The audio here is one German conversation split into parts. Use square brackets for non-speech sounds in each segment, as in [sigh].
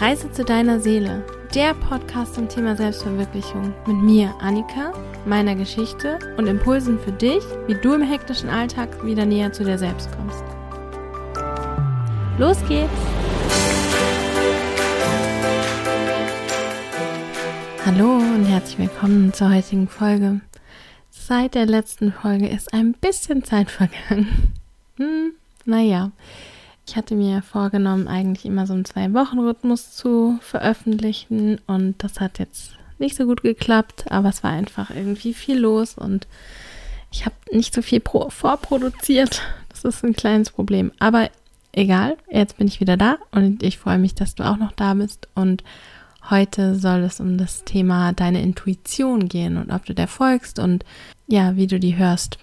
Reise zu deiner Seele, der Podcast zum Thema Selbstverwirklichung mit mir, Annika, meiner Geschichte und Impulsen für dich, wie du im hektischen Alltag wieder näher zu dir selbst kommst. Los geht's! Hallo und herzlich willkommen zur heutigen Folge. Seit der letzten Folge ist ein bisschen Zeit vergangen. Hm, naja, ich hatte mir vorgenommen, eigentlich immer so einen Zwei-Wochen-Rhythmus zu veröffentlichen und das hat jetzt nicht so gut geklappt, aber es war einfach irgendwie viel los und ich habe nicht so viel vorproduziert. Das ist ein kleines Problem. Aber egal, jetzt bin ich wieder da und ich freue mich, dass du auch noch da bist. Und heute soll es um das Thema deine Intuition gehen und ob du der folgst und ja, wie du die hörst.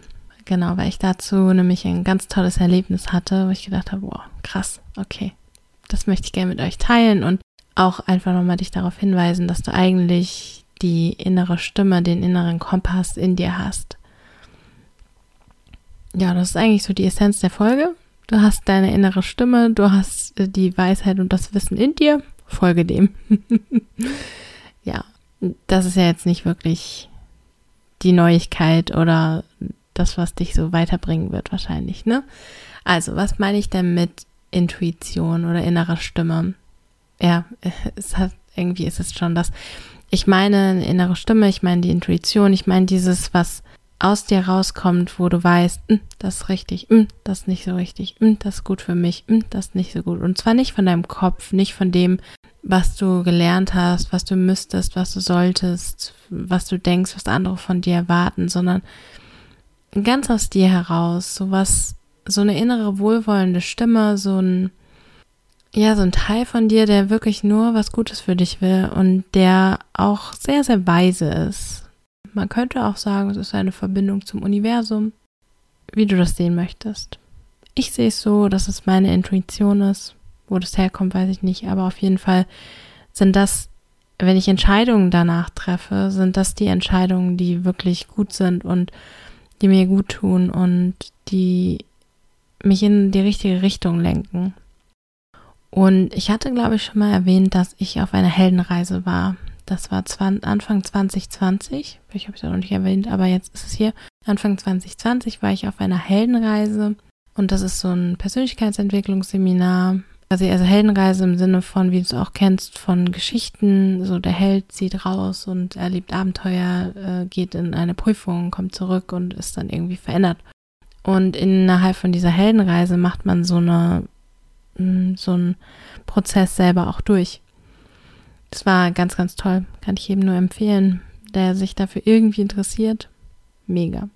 Genau, weil ich dazu nämlich ein ganz tolles Erlebnis hatte, wo ich gedacht habe, wow, krass, okay, das möchte ich gerne mit euch teilen und auch einfach nochmal dich darauf hinweisen, dass du eigentlich die innere Stimme, den inneren Kompass in dir hast. Ja, das ist eigentlich so die Essenz der Folge. Du hast deine innere Stimme, du hast äh, die Weisheit und das Wissen in dir, folge dem. [laughs] ja, das ist ja jetzt nicht wirklich die Neuigkeit oder das, was dich so weiterbringen wird, wahrscheinlich, ne? Also, was meine ich denn mit Intuition oder innerer Stimme? Ja, [laughs] es hat, irgendwie ist es schon das. Ich meine eine innere Stimme, ich meine die Intuition, ich meine dieses, was aus dir rauskommt, wo du weißt, hm, das ist richtig, hm, das ist nicht so richtig, hm, das ist gut für mich, das ist nicht so gut. Und zwar nicht von deinem Kopf, nicht von dem, was du gelernt hast, was du müsstest, was du solltest, was du denkst, was andere von dir erwarten, sondern ganz aus dir heraus, so was, so eine innere wohlwollende Stimme, so ein, ja, so ein Teil von dir, der wirklich nur was Gutes für dich will und der auch sehr, sehr weise ist. Man könnte auch sagen, es ist eine Verbindung zum Universum, wie du das sehen möchtest. Ich sehe es so, dass es meine Intuition ist. Wo das herkommt, weiß ich nicht, aber auf jeden Fall sind das, wenn ich Entscheidungen danach treffe, sind das die Entscheidungen, die wirklich gut sind und die mir gut tun und die mich in die richtige Richtung lenken. Und ich hatte, glaube ich, schon mal erwähnt, dass ich auf einer Heldenreise war. Das war Anfang 2020. Ich habe es ja noch nicht erwähnt, aber jetzt ist es hier. Anfang 2020 war ich auf einer Heldenreise. Und das ist so ein Persönlichkeitsentwicklungsseminar. Also, also Heldenreise im Sinne von, wie du es auch kennst, von Geschichten. So der Held zieht raus und erlebt Abenteuer, äh, geht in eine Prüfung, kommt zurück und ist dann irgendwie verändert. Und innerhalb von dieser Heldenreise macht man so eine mm, so einen Prozess selber auch durch. Das war ganz, ganz toll. Kann ich jedem nur empfehlen, der sich dafür irgendwie interessiert. Mega.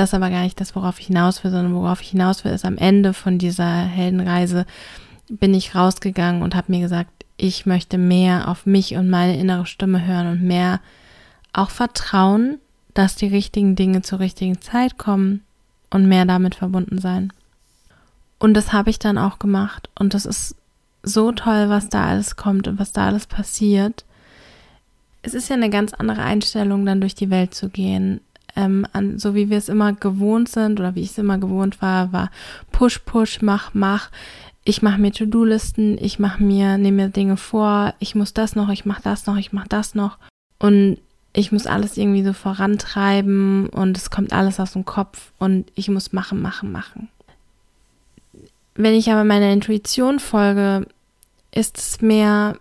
Das ist aber gar nicht das, worauf ich hinaus will, sondern worauf ich hinaus will, ist am Ende von dieser Heldenreise bin ich rausgegangen und habe mir gesagt, ich möchte mehr auf mich und meine innere Stimme hören und mehr auch vertrauen, dass die richtigen Dinge zur richtigen Zeit kommen und mehr damit verbunden sein. Und das habe ich dann auch gemacht und das ist so toll, was da alles kommt und was da alles passiert. Es ist ja eine ganz andere Einstellung, dann durch die Welt zu gehen. Ähm, an, so wie wir es immer gewohnt sind oder wie ich es immer gewohnt war, war Push, Push, mach, mach. Ich mache mir To-Do-Listen, ich mache mir, nehme mir Dinge vor, ich muss das noch, ich mache das noch, ich mache das noch. Und ich muss alles irgendwie so vorantreiben und es kommt alles aus dem Kopf und ich muss machen, machen, machen. Wenn ich aber meiner Intuition folge, ist es mehr,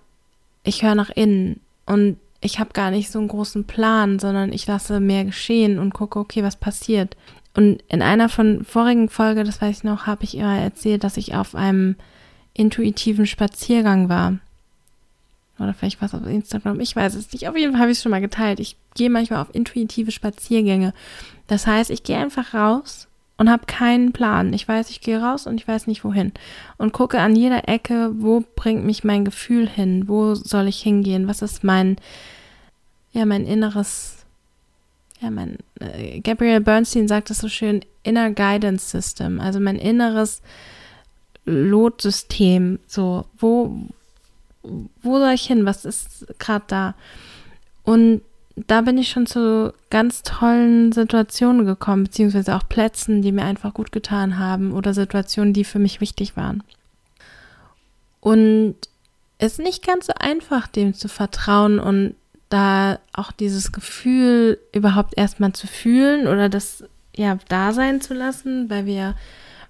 ich höre nach innen und ich habe gar nicht so einen großen Plan, sondern ich lasse mehr geschehen und gucke, okay, was passiert. Und in einer von vorigen Folge, das weiß ich noch, habe ich ihr erzählt, dass ich auf einem intuitiven Spaziergang war. Oder vielleicht was auf Instagram, ich weiß es nicht. Auf jeden Fall habe ich es schon mal geteilt. Ich gehe manchmal auf intuitive Spaziergänge. Das heißt, ich gehe einfach raus und habe keinen Plan. Ich weiß, ich gehe raus und ich weiß nicht wohin. Und gucke an jeder Ecke, wo bringt mich mein Gefühl hin? Wo soll ich hingehen? Was ist mein, ja, mein inneres, ja, mein, äh, Gabriel Bernstein sagt das so schön, Inner Guidance System, also mein inneres Lotsystem. So, wo, wo soll ich hin? Was ist gerade da? Und da bin ich schon zu ganz tollen Situationen gekommen, beziehungsweise auch Plätzen, die mir einfach gut getan haben oder Situationen, die für mich wichtig waren. Und ist nicht ganz so einfach, dem zu vertrauen und da auch dieses Gefühl überhaupt erstmal zu fühlen oder das ja da sein zu lassen, weil wir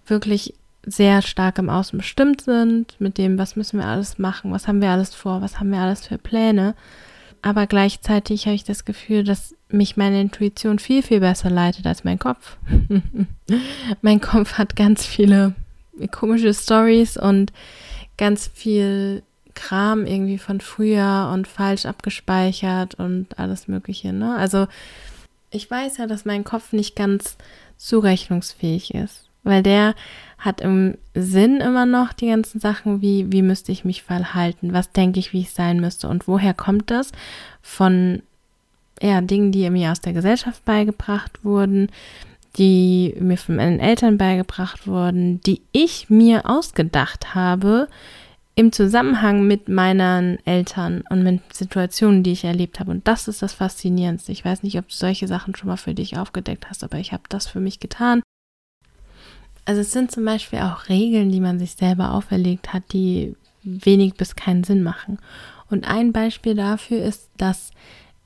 wirklich sehr stark im Außen bestimmt sind mit dem, was müssen wir alles machen, was haben wir alles vor, was haben wir alles für Pläne. Aber gleichzeitig habe ich das Gefühl, dass mich meine Intuition viel, viel besser leitet als mein Kopf. [laughs] mein Kopf hat ganz viele komische Stories und ganz viel Kram irgendwie von früher und falsch abgespeichert und alles Mögliche. Ne? Also ich weiß ja, dass mein Kopf nicht ganz zurechnungsfähig ist, weil der hat im Sinn immer noch die ganzen Sachen wie, wie müsste ich mich verhalten, was denke ich, wie ich sein müsste und woher kommt das? Von ja, Dingen, die mir aus der Gesellschaft beigebracht wurden, die mir von meinen Eltern beigebracht wurden, die ich mir ausgedacht habe im Zusammenhang mit meinen Eltern und mit Situationen, die ich erlebt habe. Und das ist das Faszinierendste. Ich weiß nicht, ob du solche Sachen schon mal für dich aufgedeckt hast, aber ich habe das für mich getan. Also es sind zum Beispiel auch Regeln, die man sich selber auferlegt hat, die wenig bis keinen Sinn machen. Und ein Beispiel dafür ist, dass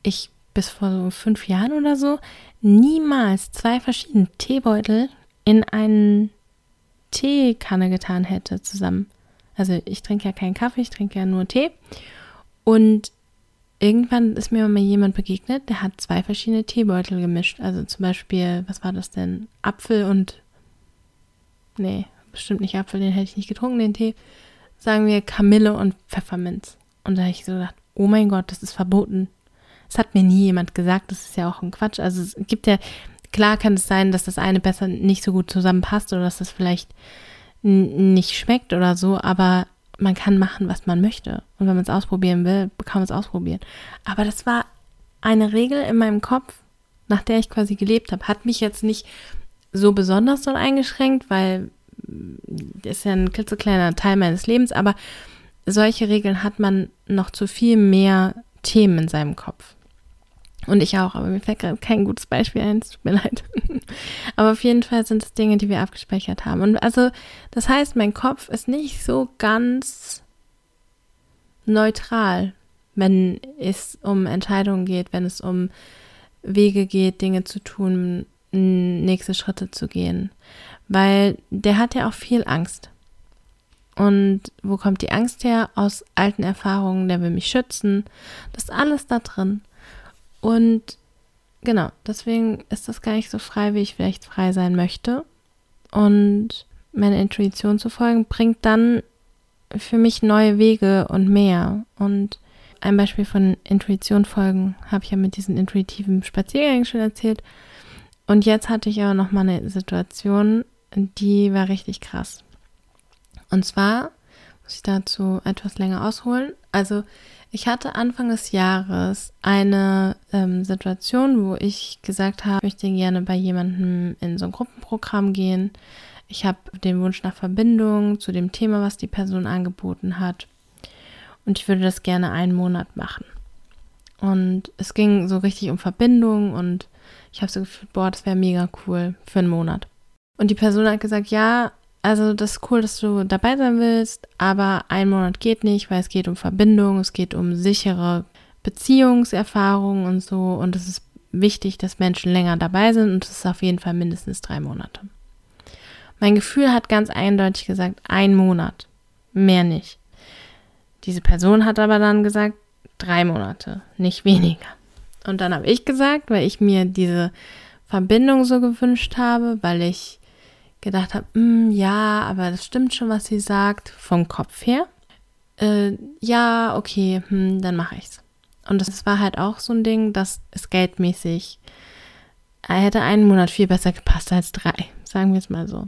ich bis vor so fünf Jahren oder so niemals zwei verschiedene Teebeutel in einen Teekanne getan hätte zusammen. Also ich trinke ja keinen Kaffee, ich trinke ja nur Tee. Und irgendwann ist mir mal jemand begegnet, der hat zwei verschiedene Teebeutel gemischt. Also zum Beispiel, was war das denn? Apfel und. Nee, bestimmt nicht Apfel, den hätte ich nicht getrunken, den Tee. Sagen wir Kamille und Pfefferminz. Und da habe ich so gedacht, oh mein Gott, das ist verboten. Das hat mir nie jemand gesagt, das ist ja auch ein Quatsch. Also es gibt ja, klar kann es sein, dass das eine besser nicht so gut zusammenpasst oder dass das vielleicht nicht schmeckt oder so, aber man kann machen, was man möchte. Und wenn man es ausprobieren will, kann man es ausprobieren. Aber das war eine Regel in meinem Kopf, nach der ich quasi gelebt habe. Hat mich jetzt nicht so besonders so eingeschränkt, weil das ist ja ein klitzekleiner Teil meines Lebens, aber solche Regeln hat man noch zu viel mehr Themen in seinem Kopf. Und ich auch, aber mir fällt gerade kein gutes Beispiel ein, es tut mir [laughs] leid. aber auf jeden Fall sind es Dinge, die wir abgespeichert haben. Und also, das heißt, mein Kopf ist nicht so ganz neutral, wenn es um Entscheidungen geht, wenn es um Wege geht, Dinge zu tun, nächste Schritte zu gehen. Weil der hat ja auch viel Angst. Und wo kommt die Angst her? Aus alten Erfahrungen, der will mich schützen. Das ist alles da drin. Und genau, deswegen ist das gar nicht so frei, wie ich vielleicht frei sein möchte. Und meiner Intuition zu folgen, bringt dann für mich neue Wege und mehr. Und ein Beispiel von Intuition folgen habe ich ja mit diesen intuitiven Spaziergängen schon erzählt. Und jetzt hatte ich aber noch mal eine Situation, die war richtig krass. Und zwar muss ich dazu etwas länger ausholen. Also ich hatte Anfang des Jahres eine ähm, Situation, wo ich gesagt habe, ich möchte gerne bei jemandem in so ein Gruppenprogramm gehen. Ich habe den Wunsch nach Verbindung zu dem Thema, was die Person angeboten hat. Und ich würde das gerne einen Monat machen. Und es ging so richtig um Verbindung und ich habe so gefühlt, boah, das wäre mega cool für einen Monat. Und die Person hat gesagt, ja, also das ist cool, dass du dabei sein willst, aber ein Monat geht nicht, weil es geht um Verbindung, es geht um sichere Beziehungserfahrungen und so. Und es ist wichtig, dass Menschen länger dabei sind und es ist auf jeden Fall mindestens drei Monate. Mein Gefühl hat ganz eindeutig gesagt, ein Monat, mehr nicht. Diese Person hat aber dann gesagt, drei Monate, nicht weniger. Und dann habe ich gesagt, weil ich mir diese Verbindung so gewünscht habe, weil ich gedacht habe, mm, ja, aber das stimmt schon, was sie sagt, vom Kopf her. Äh, ja, okay, hm, dann mache ich's. Und das war halt auch so ein Ding, dass es geldmäßig, er hätte einen Monat viel besser gepasst als drei, sagen wir es mal so.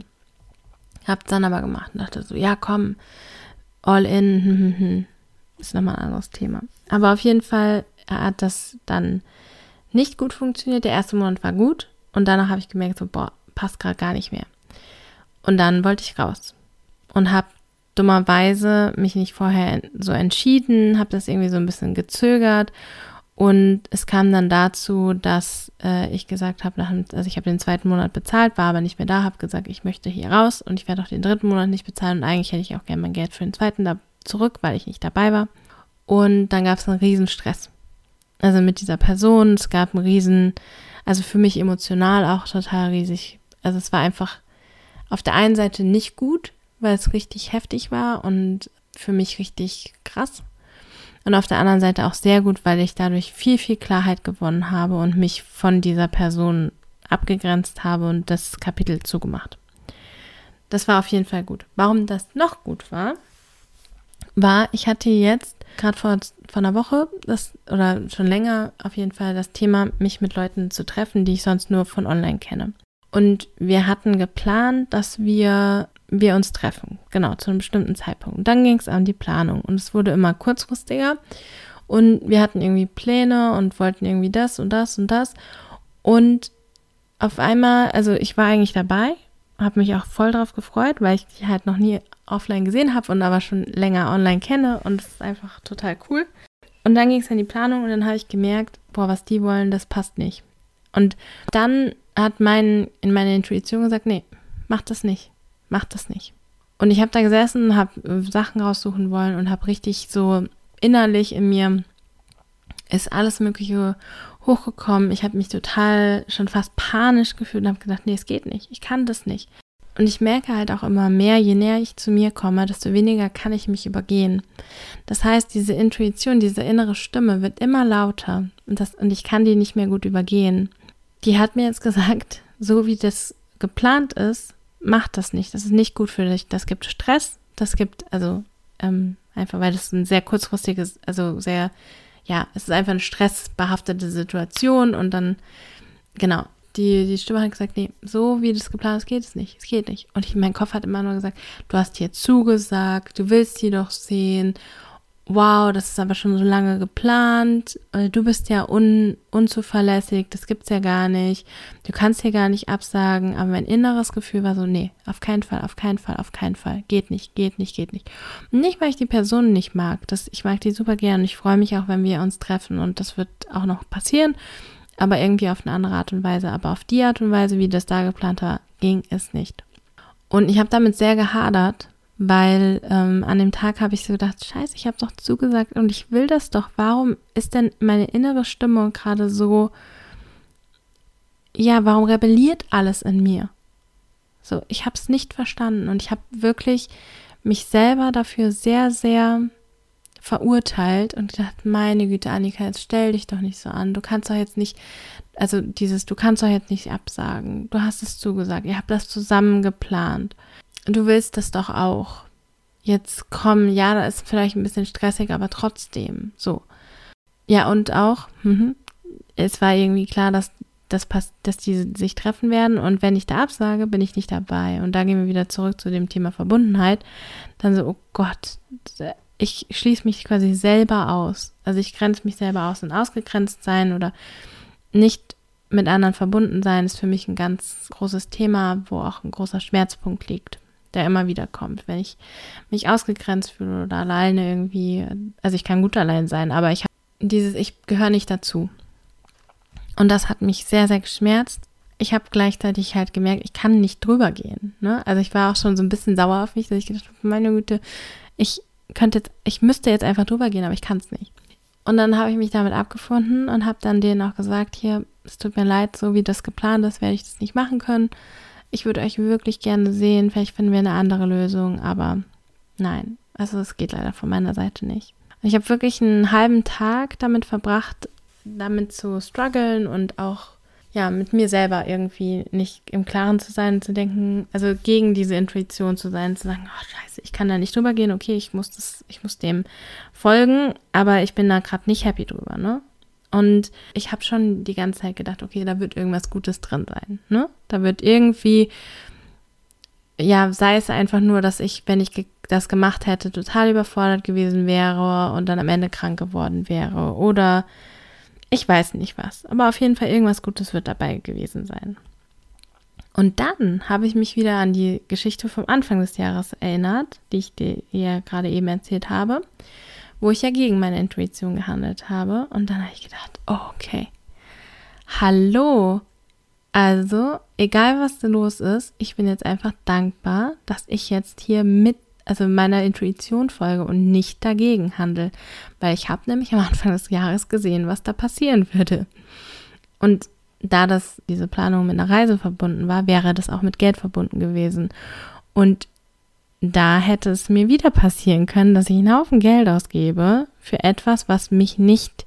Hab's dann aber gemacht und dachte so, ja, komm, all in, hm, hm, hm. ist nochmal ein anderes Thema. Aber auf jeden Fall hat das dann nicht gut funktioniert. Der erste Monat war gut und danach habe ich gemerkt, so, boah, passt gerade gar nicht mehr. Und dann wollte ich raus und habe dummerweise mich nicht vorher so entschieden, habe das irgendwie so ein bisschen gezögert und es kam dann dazu, dass äh, ich gesagt habe, also ich habe den zweiten Monat bezahlt, war aber nicht mehr da, habe gesagt, ich möchte hier raus und ich werde auch den dritten Monat nicht bezahlen und eigentlich hätte ich auch gerne mein Geld für den zweiten da zurück, weil ich nicht dabei war. Und dann gab es einen riesen Stress. Also mit dieser Person, es gab einen riesen, also für mich emotional auch total riesig. Also es war einfach auf der einen Seite nicht gut, weil es richtig heftig war und für mich richtig krass. Und auf der anderen Seite auch sehr gut, weil ich dadurch viel, viel Klarheit gewonnen habe und mich von dieser Person abgegrenzt habe und das Kapitel zugemacht. Das war auf jeden Fall gut. Warum das noch gut war, war, ich hatte jetzt gerade vor, vor einer Woche das, oder schon länger auf jeden Fall das Thema, mich mit Leuten zu treffen, die ich sonst nur von online kenne. Und wir hatten geplant, dass wir, wir uns treffen, genau, zu einem bestimmten Zeitpunkt. Und dann ging es an die Planung und es wurde immer kurzfristiger. Und wir hatten irgendwie Pläne und wollten irgendwie das und das und das. Und auf einmal, also ich war eigentlich dabei, habe mich auch voll drauf gefreut, weil ich die halt noch nie offline gesehen habe und aber schon länger online kenne und es ist einfach total cool. Und dann ging es in die Planung und dann habe ich gemerkt, boah, was die wollen, das passt nicht. Und dann hat mein, in meine Intuition gesagt, nee, mach das nicht, mach das nicht. Und ich habe da gesessen, habe äh, Sachen raussuchen wollen und habe richtig so innerlich in mir ist alles Mögliche hochgekommen. Ich habe mich total schon fast panisch gefühlt und habe gedacht, nee, es geht nicht, ich kann das nicht. Und ich merke halt auch immer mehr, je näher ich zu mir komme, desto weniger kann ich mich übergehen. Das heißt, diese Intuition, diese innere Stimme wird immer lauter und, das, und ich kann die nicht mehr gut übergehen. Die hat mir jetzt gesagt, so wie das geplant ist, mach das nicht. Das ist nicht gut für dich. Das gibt Stress. Das gibt, also ähm, einfach, weil das ein sehr kurzfristiges, also sehr, ja, es ist einfach eine stressbehaftete Situation und dann, genau, die, die Stimme hat gesagt, nee, so wie das geplant ist, geht es nicht. Es geht nicht. Und ich, mein Kopf hat immer nur gesagt, du hast hier zugesagt, du willst sie doch sehen. Wow, das ist aber schon so lange geplant. Äh, du bist ja un, unzuverlässig, das gibt's ja gar nicht. Du kannst hier gar nicht absagen. Aber mein inneres Gefühl war so, nee, auf keinen Fall, auf keinen Fall, auf keinen Fall. Geht nicht, geht nicht, geht nicht. Nicht, weil ich die Person nicht mag. Das, ich mag die super gern. Ich freue mich auch, wenn wir uns treffen. Und das wird auch noch passieren aber irgendwie auf eine andere Art und Weise. Aber auf die Art und Weise, wie das da geplant war, ging es nicht. Und ich habe damit sehr gehadert, weil ähm, an dem Tag habe ich so gedacht, scheiße, ich habe doch zugesagt und ich will das doch. Warum ist denn meine innere Stimme gerade so, ja, warum rebelliert alles in mir? So, ich habe es nicht verstanden und ich habe wirklich mich selber dafür sehr, sehr verurteilt und gedacht, meine Güte, Annika, jetzt stell dich doch nicht so an. Du kannst doch jetzt nicht, also dieses, du kannst doch jetzt nicht absagen. Du hast es zugesagt. Ihr habt das zusammen geplant. Du willst das doch auch. Jetzt komm, ja, da ist vielleicht ein bisschen stressig, aber trotzdem, so. Ja, und auch, mh, es war irgendwie klar, dass das passt, dass die sich treffen werden und wenn ich da absage, bin ich nicht dabei. Und da gehen wir wieder zurück zu dem Thema Verbundenheit. Dann so, oh Gott, ich schließe mich quasi selber aus. Also ich grenze mich selber aus und ausgegrenzt sein oder nicht mit anderen verbunden sein ist für mich ein ganz großes Thema, wo auch ein großer Schmerzpunkt liegt, der immer wieder kommt. Wenn ich mich ausgegrenzt fühle oder alleine irgendwie, also ich kann gut allein sein, aber ich habe dieses, ich gehöre nicht dazu. Und das hat mich sehr, sehr geschmerzt. Ich habe gleichzeitig halt gemerkt, ich kann nicht drüber gehen. Ne? Also ich war auch schon so ein bisschen sauer auf mich, dass ich gedacht habe, meine Güte, ich könnte jetzt, ich müsste jetzt einfach drüber gehen, aber ich kann es nicht. Und dann habe ich mich damit abgefunden und habe dann denen auch gesagt, hier, es tut mir leid, so wie das geplant ist, werde ich das nicht machen können. Ich würde euch wirklich gerne sehen, vielleicht finden wir eine andere Lösung, aber nein, also es geht leider von meiner Seite nicht. Ich habe wirklich einen halben Tag damit verbracht, damit zu strugglen und auch ja, mit mir selber irgendwie nicht im Klaren zu sein, zu denken, also gegen diese Intuition zu sein, zu sagen, oh scheiße, ich kann da nicht drüber gehen, okay, ich muss das, ich muss dem folgen, aber ich bin da gerade nicht happy drüber, ne? Und ich habe schon die ganze Zeit gedacht, okay, da wird irgendwas Gutes drin sein, ne? Da wird irgendwie, ja, sei es einfach nur, dass ich, wenn ich das gemacht hätte, total überfordert gewesen wäre und dann am Ende krank geworden wäre oder ich weiß nicht was, aber auf jeden Fall irgendwas Gutes wird dabei gewesen sein. Und dann habe ich mich wieder an die Geschichte vom Anfang des Jahres erinnert, die ich dir ja gerade eben erzählt habe, wo ich ja gegen meine Intuition gehandelt habe. Und dann habe ich gedacht, oh, okay, hallo. Also, egal was da los ist, ich bin jetzt einfach dankbar, dass ich jetzt hier mit also meiner Intuition folge und nicht dagegen handle. Weil ich habe nämlich am Anfang des Jahres gesehen, was da passieren würde. Und da das diese Planung mit einer Reise verbunden war, wäre das auch mit Geld verbunden gewesen. Und da hätte es mir wieder passieren können, dass ich einen Haufen Geld ausgebe für etwas, was mich nicht,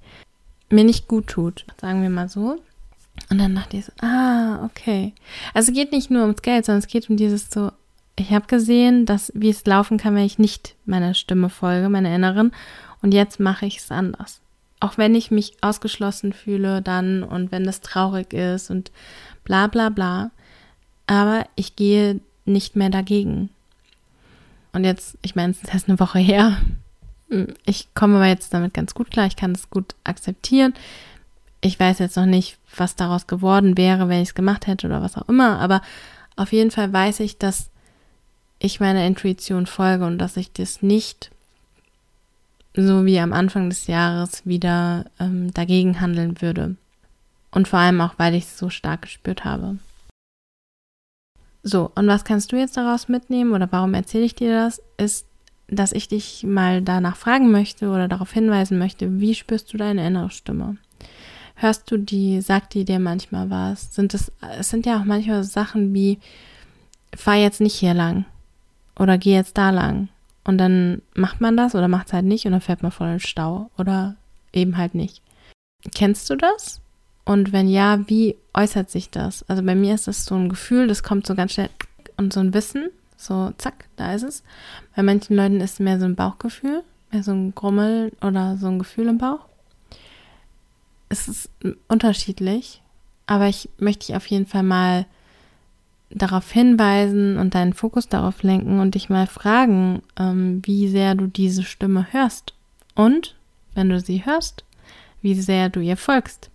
mir nicht gut tut. Sagen wir mal so. Und dann dachte ich so, ah, okay. Also es geht nicht nur ums Geld, sondern es geht um dieses so, ich habe gesehen, dass wie es laufen kann, wenn ich nicht meiner Stimme folge, meiner Inneren. Und jetzt mache ich es anders. Auch wenn ich mich ausgeschlossen fühle dann und wenn das traurig ist und bla bla bla. Aber ich gehe nicht mehr dagegen. Und jetzt, ich meine, es ist erst eine Woche her. Ich komme aber jetzt damit ganz gut klar. Ich kann es gut akzeptieren. Ich weiß jetzt noch nicht, was daraus geworden wäre, wenn ich es gemacht hätte oder was auch immer. Aber auf jeden Fall weiß ich, dass ich meiner Intuition folge und dass ich das nicht so wie am Anfang des Jahres wieder ähm, dagegen handeln würde. Und vor allem auch, weil ich es so stark gespürt habe. So, und was kannst du jetzt daraus mitnehmen oder warum erzähle ich dir das? Ist, dass ich dich mal danach fragen möchte oder darauf hinweisen möchte, wie spürst du deine innere Stimme? Hörst du die, sagt die dir manchmal was? Sind es, es sind ja auch manchmal Sachen wie, fahr jetzt nicht hier lang oder geh jetzt da lang. Und dann macht man das oder macht es halt nicht und dann fährt man voll in den Stau oder eben halt nicht. Kennst du das? Und wenn ja, wie äußert sich das? Also bei mir ist das so ein Gefühl, das kommt so ganz schnell und so ein Wissen, so zack, da ist es. Bei manchen Leuten ist es mehr so ein Bauchgefühl, mehr so ein Grummel oder so ein Gefühl im Bauch. Es ist unterschiedlich, aber ich möchte dich auf jeden Fall mal darauf hinweisen und deinen Fokus darauf lenken und dich mal fragen, ähm, wie sehr du diese Stimme hörst. Und, wenn du sie hörst, wie sehr du ihr folgst.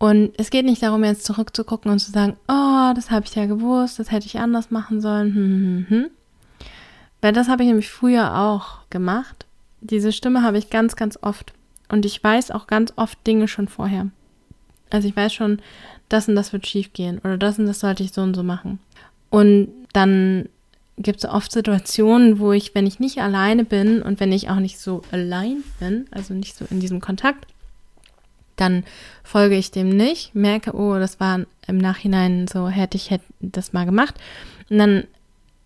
Und es geht nicht darum, jetzt zurückzugucken und zu sagen, oh, das habe ich ja gewusst, das hätte ich anders machen sollen. Hm, hm, hm. Weil das habe ich nämlich früher auch gemacht. Diese Stimme habe ich ganz, ganz oft. Und ich weiß auch ganz oft Dinge schon vorher. Also ich weiß schon, das und das wird schief gehen oder das und das sollte ich so und so machen. Und dann gibt es oft Situationen, wo ich, wenn ich nicht alleine bin und wenn ich auch nicht so allein bin, also nicht so in diesem Kontakt, dann folge ich dem nicht, merke, oh, das war im Nachhinein so, hätte ich hätte das mal gemacht. Und dann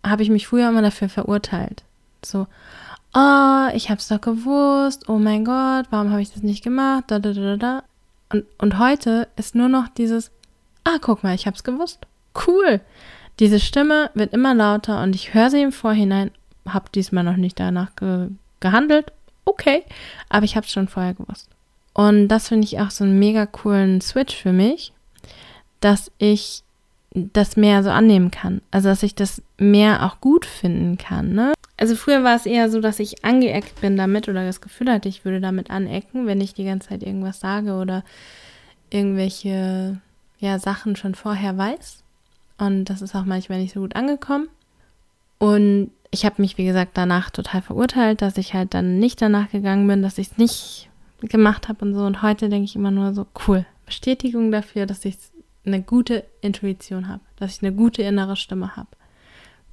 habe ich mich früher immer dafür verurteilt. So, oh, ich habe es doch gewusst, oh mein Gott, warum habe ich das nicht gemacht? Da, da, da, da. Und, und heute ist nur noch dieses, ah, guck mal, ich habe es gewusst. Cool. Diese Stimme wird immer lauter und ich höre sie im Vorhinein, habe diesmal noch nicht danach ge gehandelt, okay, aber ich habe es schon vorher gewusst. Und das finde ich auch so einen mega coolen Switch für mich, dass ich das mehr so annehmen kann. Also, dass ich das mehr auch gut finden kann. Ne? Also, früher war es eher so, dass ich angeeckt bin damit oder das Gefühl hatte, ich würde damit anecken, wenn ich die ganze Zeit irgendwas sage oder irgendwelche ja, Sachen schon vorher weiß. Und das ist auch manchmal nicht so gut angekommen. Und ich habe mich, wie gesagt, danach total verurteilt, dass ich halt dann nicht danach gegangen bin, dass ich es nicht gemacht habe und so. Und heute denke ich immer nur so, cool, Bestätigung dafür, dass ich eine gute Intuition habe, dass ich eine gute innere Stimme habe.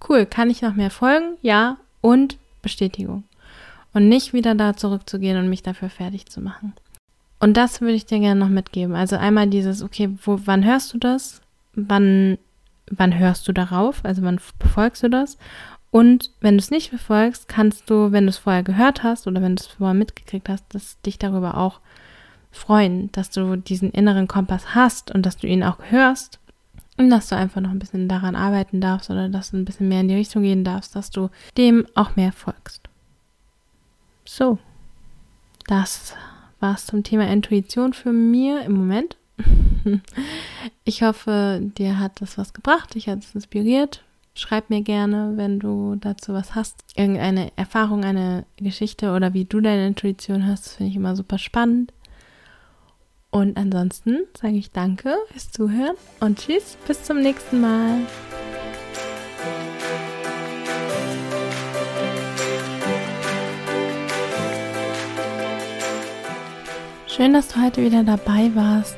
Cool, kann ich noch mehr folgen? Ja, und Bestätigung. Und nicht wieder da zurückzugehen und mich dafür fertig zu machen. Und das würde ich dir gerne noch mitgeben. Also einmal dieses, okay, wo, wann hörst du das? Wann, wann hörst du darauf? Also wann befolgst du das? Und wenn du es nicht befolgst, kannst du, wenn du es vorher gehört hast oder wenn du es vorher mitgekriegt hast, dass dich darüber auch freuen, dass du diesen inneren Kompass hast und dass du ihn auch hörst und dass du einfach noch ein bisschen daran arbeiten darfst oder dass du ein bisschen mehr in die Richtung gehen darfst, dass du dem auch mehr folgst. So, das war es zum Thema Intuition für mir im Moment. [laughs] Ich hoffe, dir hat das was gebracht, dich hat es inspiriert. Schreib mir gerne, wenn du dazu was hast. Irgendeine Erfahrung, eine Geschichte oder wie du deine Intuition hast. Das finde ich immer super spannend. Und ansonsten sage ich danke fürs Zuhören und tschüss, bis zum nächsten Mal. Schön, dass du heute wieder dabei warst.